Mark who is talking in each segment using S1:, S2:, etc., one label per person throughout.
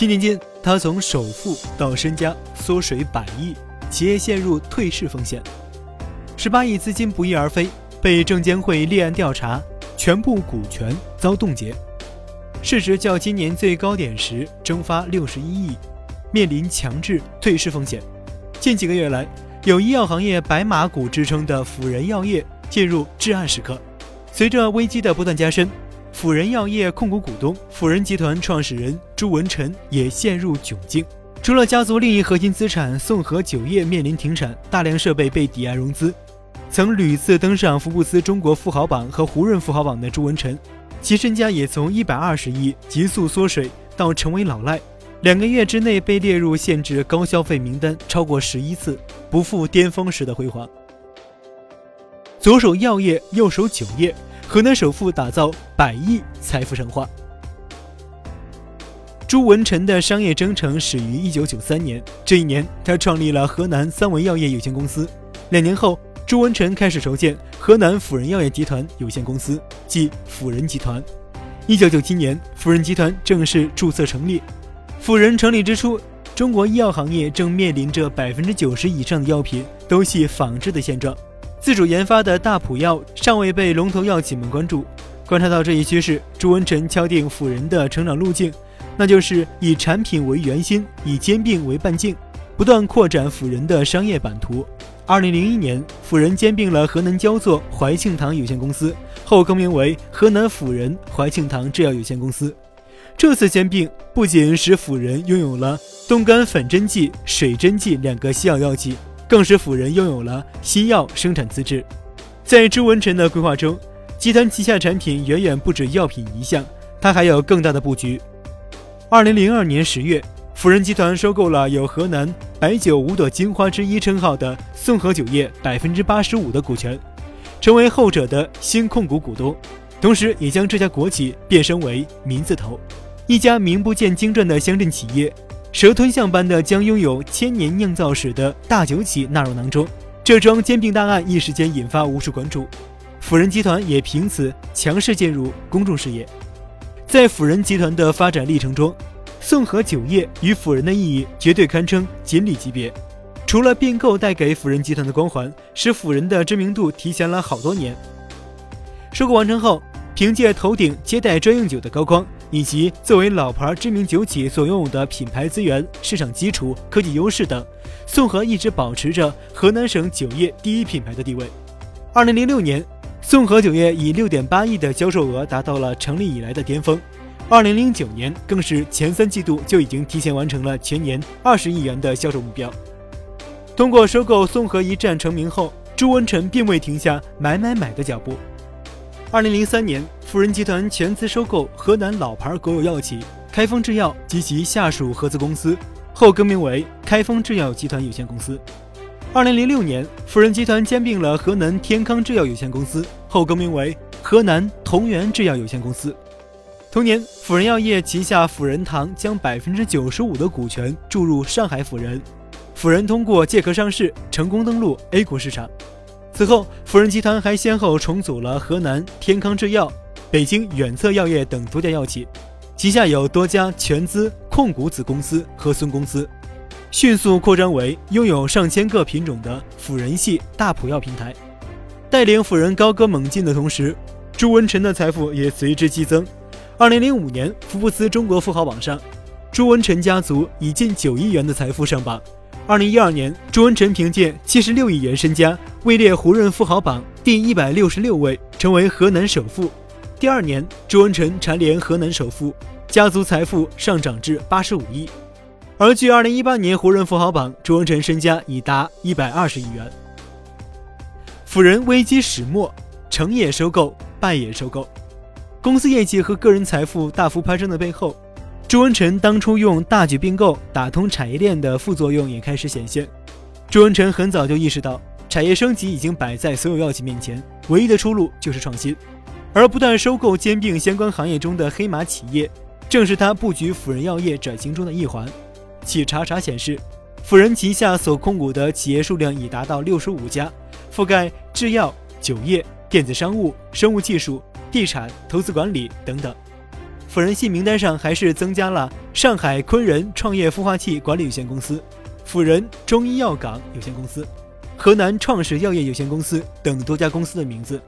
S1: 七年间，他从首富到身家缩水百亿，企业陷入退市风险，十八亿资金不翼而飞，被证监会立案调查，全部股权遭冻结，市值较今年最高点时蒸发六十一亿，面临强制退市风险。近几个月来，有医药行业“白马股”之称的辅仁药业进入至暗时刻。随着危机的不断加深，辅仁药业控股股东辅仁集团创始人朱文臣也陷入窘境。除了家族另一核心资产宋和酒业面临停产，大量设备被抵押融资，曾屡次登上福布斯中国富豪榜和胡润富豪榜的朱文臣，其身家也从一百二十亿急速缩水到成为老赖。两个月之内被列入限制高消费名单超过十一次，不复巅峰时的辉煌。左手药业，右手酒业，河南首富打造百亿财富神话。朱文臣的商业征程始于一九九三年，这一年他创立了河南三维药业有限公司。两年后，朱文臣开始筹建河南辅仁药业集团有限公司，即辅仁集团。一九九七年，辅仁集团正式注册成立。辅仁成立之初，中国医药行业正面临着百分之九十以上的药品都系仿制的现状。自主研发的大普药尚未被龙头药企们关注。观察到这一趋势，朱文臣敲定辅仁的成长路径，那就是以产品为圆心，以兼并为半径，不断扩展辅仁的商业版图。二零零一年，辅仁兼并了河南焦作怀庆堂有限公司，后更名为河南辅仁怀庆堂制药有限公司。这次兼并不仅使辅仁拥有了冻干粉针剂、水针剂两个西药药企。更使辅仁拥有了新药生产资质。在朱文臣的规划中，集团旗下产品远远不止药品一项，它还有更大的布局。二零零二年十月，辅仁集团收购了有“河南白酒五朵金花之一”称号的宋和酒业百分之八十五的股权，成为后者的新控股股东，同时也将这家国企变身为“民字头”，一家名不见经传的乡镇企业。蛇吞象般的将拥有千年酿造史的大酒企纳入囊中，这桩兼并大案一时间引发无数关注，辅仁集团也凭此强势进入公众视野。在辅仁集团的发展历程中，宋和酒业与辅仁的意义绝对堪称锦鲤级别。除了并购带给辅仁集团的光环，使辅仁的知名度提前了好多年。收购完成后，凭借头顶接待专用酒的高光。以及作为老牌知名酒企所拥有的品牌资源、市场基础、科技优势等，宋和一直保持着河南省酒业第一品牌的地位。二零零六年，宋和酒业以六点八亿的销售额达到了成立以来的巅峰。二零零九年更是前三季度就已经提前完成了全年二十亿元的销售目标。通过收购宋和一战成名后，朱文臣并未停下买买买的脚步。二零零三年，辅仁集团全资收购河南老牌国有药企开封制药及其下属合资公司，后更名为开封制药集团有限公司。二零零六年，辅仁集团兼并了河南天康制药有限公司，后更名为河南同源制药有限公司。同年，辅仁药业旗下辅仁堂将百分之九十五的股权注入上海辅仁，辅仁通过借壳上市，成功登陆 A 股市场。此后，辅仁集团还先后重组了河南天康制药、北京远策药业等多家药企，旗下有多家全资控股子公司和孙公司，迅速扩张为拥有上千个品种的辅仁系大普药平台。带领辅仁高歌猛进的同时，朱文臣的财富也随之激增。二零零五年，福布斯中国富豪榜上，朱文臣家族以近九亿元的财富上榜。二零一二年，朱文臣凭借七十六亿元身家，位列胡润富豪榜第一百六十六位，成为河南首富。第二年，朱文臣蝉联河南首富，家族财富上涨至八十五亿。而据二零一八年胡润富豪榜，朱文臣身家已达一百二十亿元。辅仁危机始末，成也收购，败也收购，公司业绩和个人财富大幅攀升的背后。朱文臣当初用大举并购打通产业链的副作用也开始显现。朱文臣很早就意识到，产业升级已经摆在所有药企面前，唯一的出路就是创新。而不断收购兼并相关行业中的黑马企业，正是他布局辅仁药业转型中的一环。企查查显示，辅仁旗下所控股的企业数量已达到六十五家，覆盖制药、酒业、电子商务、生物技术、地产、投资管理等等。辅仁系名单上还是增加了上海昆仁创业孵化器管理有限公司、辅仁中医药港有限公司、河南创始药业有限公司等多家公司的名字。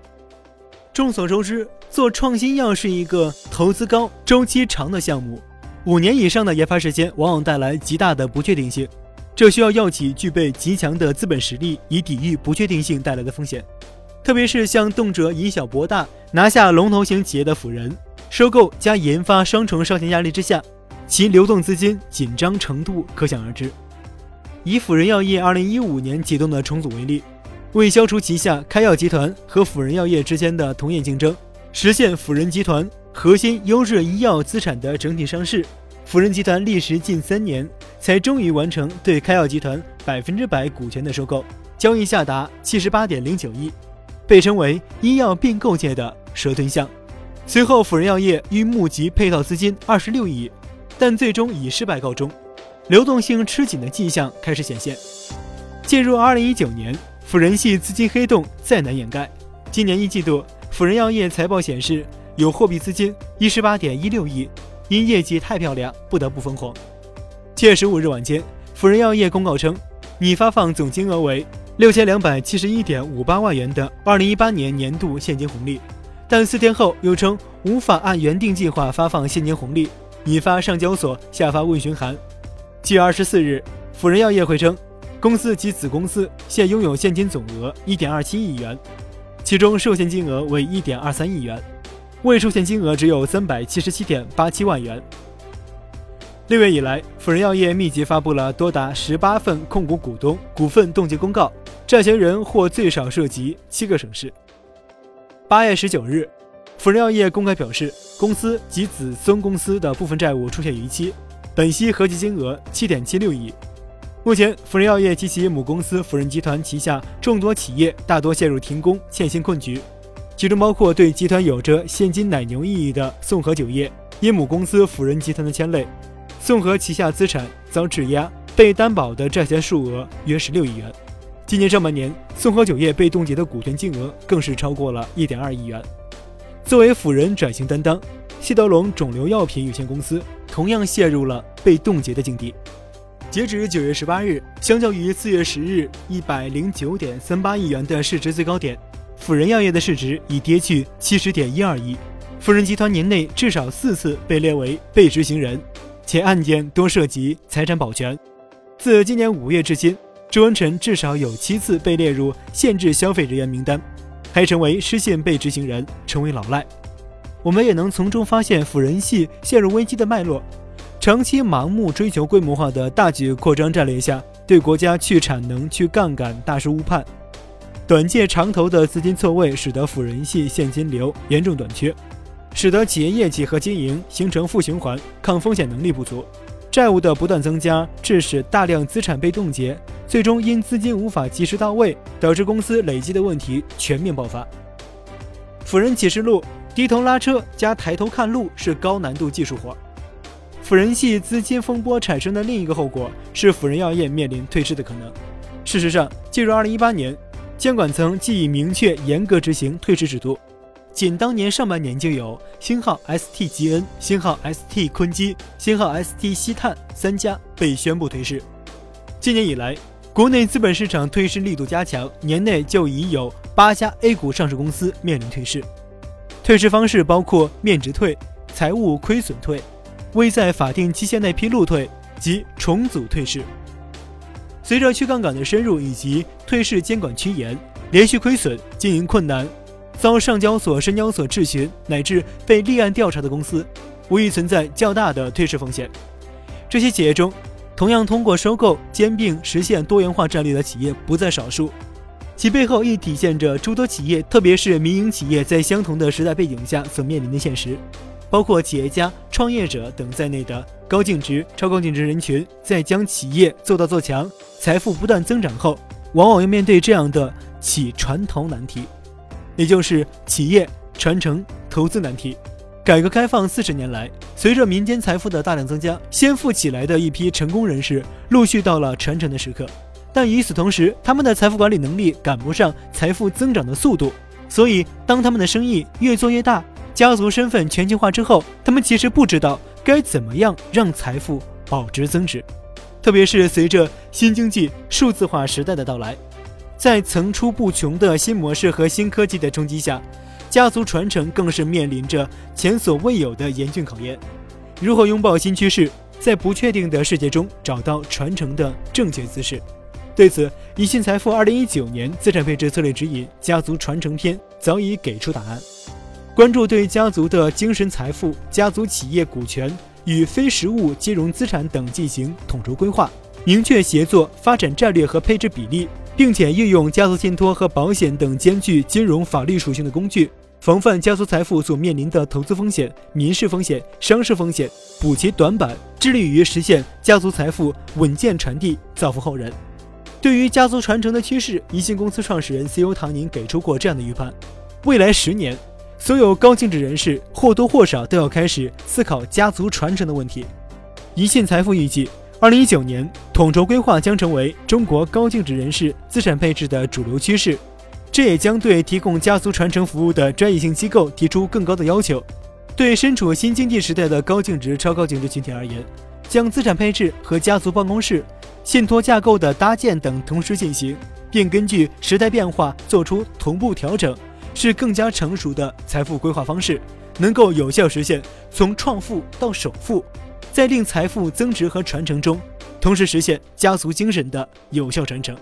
S1: 众所周知，做创新药是一个投资高、周期长的项目，五年以上的研发时间往往带来极大的不确定性。这需要药企具备极强的资本实力，以抵御不确定性带来的风险。特别是像动辄以小博大、拿下龙头型企业的辅仁，收购加研发双重烧钱压力之下，其流动资金紧张程度可想而知。以辅仁药业2015年启动的重组为例。为消除旗下开药集团和辅仁药业之间的同业竞争，实现辅仁集团核心优质医药资产的整体上市，辅仁集团历时近三年，才终于完成对开药集团百分之百股权的收购，交易下达七十八点零九亿，被称为医药并购界的蛇吞象。随后，辅仁药业欲募集配套资金二十六亿，但最终以失败告终，流动性吃紧的迹象开始显现。进入二零一九年。辅仁系资金黑洞再难掩盖。今年一季度，辅仁药业财报显示有货币资金一十八点一六亿，因业绩太漂亮，不得不分红。七月十五日晚间，辅仁药业公告称，拟发放总金额为六千两百七十一点五八万元的二零一八年年度现金红利，但四天后又称无法按原定计划发放现金红利，引发上交所下发问询函。七月二十四日，辅仁药业会称。公司及子公司现拥有现金总额一点二七亿元，其中受限金额为一点二三亿元，未受限金额只有三百七十七点八七万元。六月以来，辅仁药业密集发布了多达十八份控股股东股份冻结公告，债权人或最少涉及七个省市。八月十九日，辅仁药业公开表示，公司及子孙公司的部分债务出现逾期，本息合计金额七点七六亿。目前，辅仁药业及其母公司辅仁集团旗下众多企业大多陷入停工、欠薪困局，其中包括对集团有着现金奶牛意义的宋和酒业，因母公司辅仁集团的牵累，宋和旗下资产遭质押，被担保的债权数额约十六亿元。今年上半年，宋和酒业被冻结的股权金额更是超过了一点二亿元。作为辅仁转型担当，西德龙肿瘤药品有限公司同样陷入了被冻结的境地。截止九月十八日，相较于四月十日一百零九点三八亿元的市值最高点，辅仁药业的市值已跌去七十点一二亿。辅仁集团年内至少四次被列为被执行人，且案件多涉及财产保全。自今年五月至今，周文辰至少有七次被列入限制消费人员名单，还成为失信被执行人，成为老赖。我们也能从中发现辅仁系陷入危机的脉络。长期盲目追求规模化的大举扩张战略下，对国家去产能、去杠杆大失误判，短借长投的资金错位，使得辅仁系现金流严重短缺，使得企业业绩和经营形成负循环，抗风险能力不足，债务的不断增加，致使大量资产被冻结，最终因资金无法及时到位，导致公司累积的问题全面爆发。辅仁启示录：低头拉车加抬头看路是高难度技术活。辅仁系资金风波产生的另一个后果是辅仁药业面临退市的可能。事实上，进入2018年，监管层既已明确严格执行退市制度，仅当年上半年就有星号 ST 吉恩、星号 ST 坤基、星号 ST 西碳三家被宣布退市。今年以来，国内资本市场退市力度加强，年内就已有八家 A 股上市公司面临退市。退市方式包括面值退、财务亏损退。未在法定期限内披露退及重组退市。随着去杠杆的深入以及退市监管趋严，连续亏损、经营困难、遭上交所、深交所质询乃至被立案调查的公司，无疑存在较大的退市风险。这些企业中，同样通过收购兼并实现多元化战略的企业不在少数，其背后亦体现着诸多企业，特别是民营企业在相同的时代背景下所面临的现实。包括企业家、创业者等在内的高净值、超高净值人群，在将企业做大做强、财富不断增长后，往往要面对这样的企传投难题，也就是企业传承投资难题。改革开放四十年来，随着民间财富的大量增加，先富起来的一批成功人士陆续到了传承的时刻，但与此同时，他们的财富管理能力赶不上财富增长的速度，所以当他们的生意越做越大。家族身份全球化之后，他们其实不知道该怎么样让财富保值增值。特别是随着新经济数字化时代的到来，在层出不穷的新模式和新科技的冲击下，家族传承更是面临着前所未有的严峻考验。如何拥抱新趋势，在不确定的世界中找到传承的正确姿势？对此，宜信财富二零一九年资产配置策略指引家族传承篇早已给出答案。关注对家族的精神财富、家族企业股权与非实物金融资产等进行统筹规划，明确协作发展战略和配置比例，并且运用家族信托和保险等兼具金融法律属性的工具，防范家族财富所面临的投资风险、民事风险、商事风险，补齐短板，致力于实现家族财富稳健传递，造福后人。对于家族传承的趋势，宜信公司创始人 CEO 唐宁给出过这样的预判：未来十年。所有高净值人士或多或少都要开始思考家族传承的问题。宜信财富预计，二零一九年统筹规划将成为中国高净值人士资产配置的主流趋势，这也将对提供家族传承服务的专业性机构提出更高的要求。对身处新经济时代的高净值、超高净值群体而言，将资产配置和家族办公室、信托架构的搭建等同时进行，并根据时代变化做出同步调整。是更加成熟的财富规划方式，能够有效实现从创富到首富，在令财富增值和传承中，同时实现家族精神的有效传承。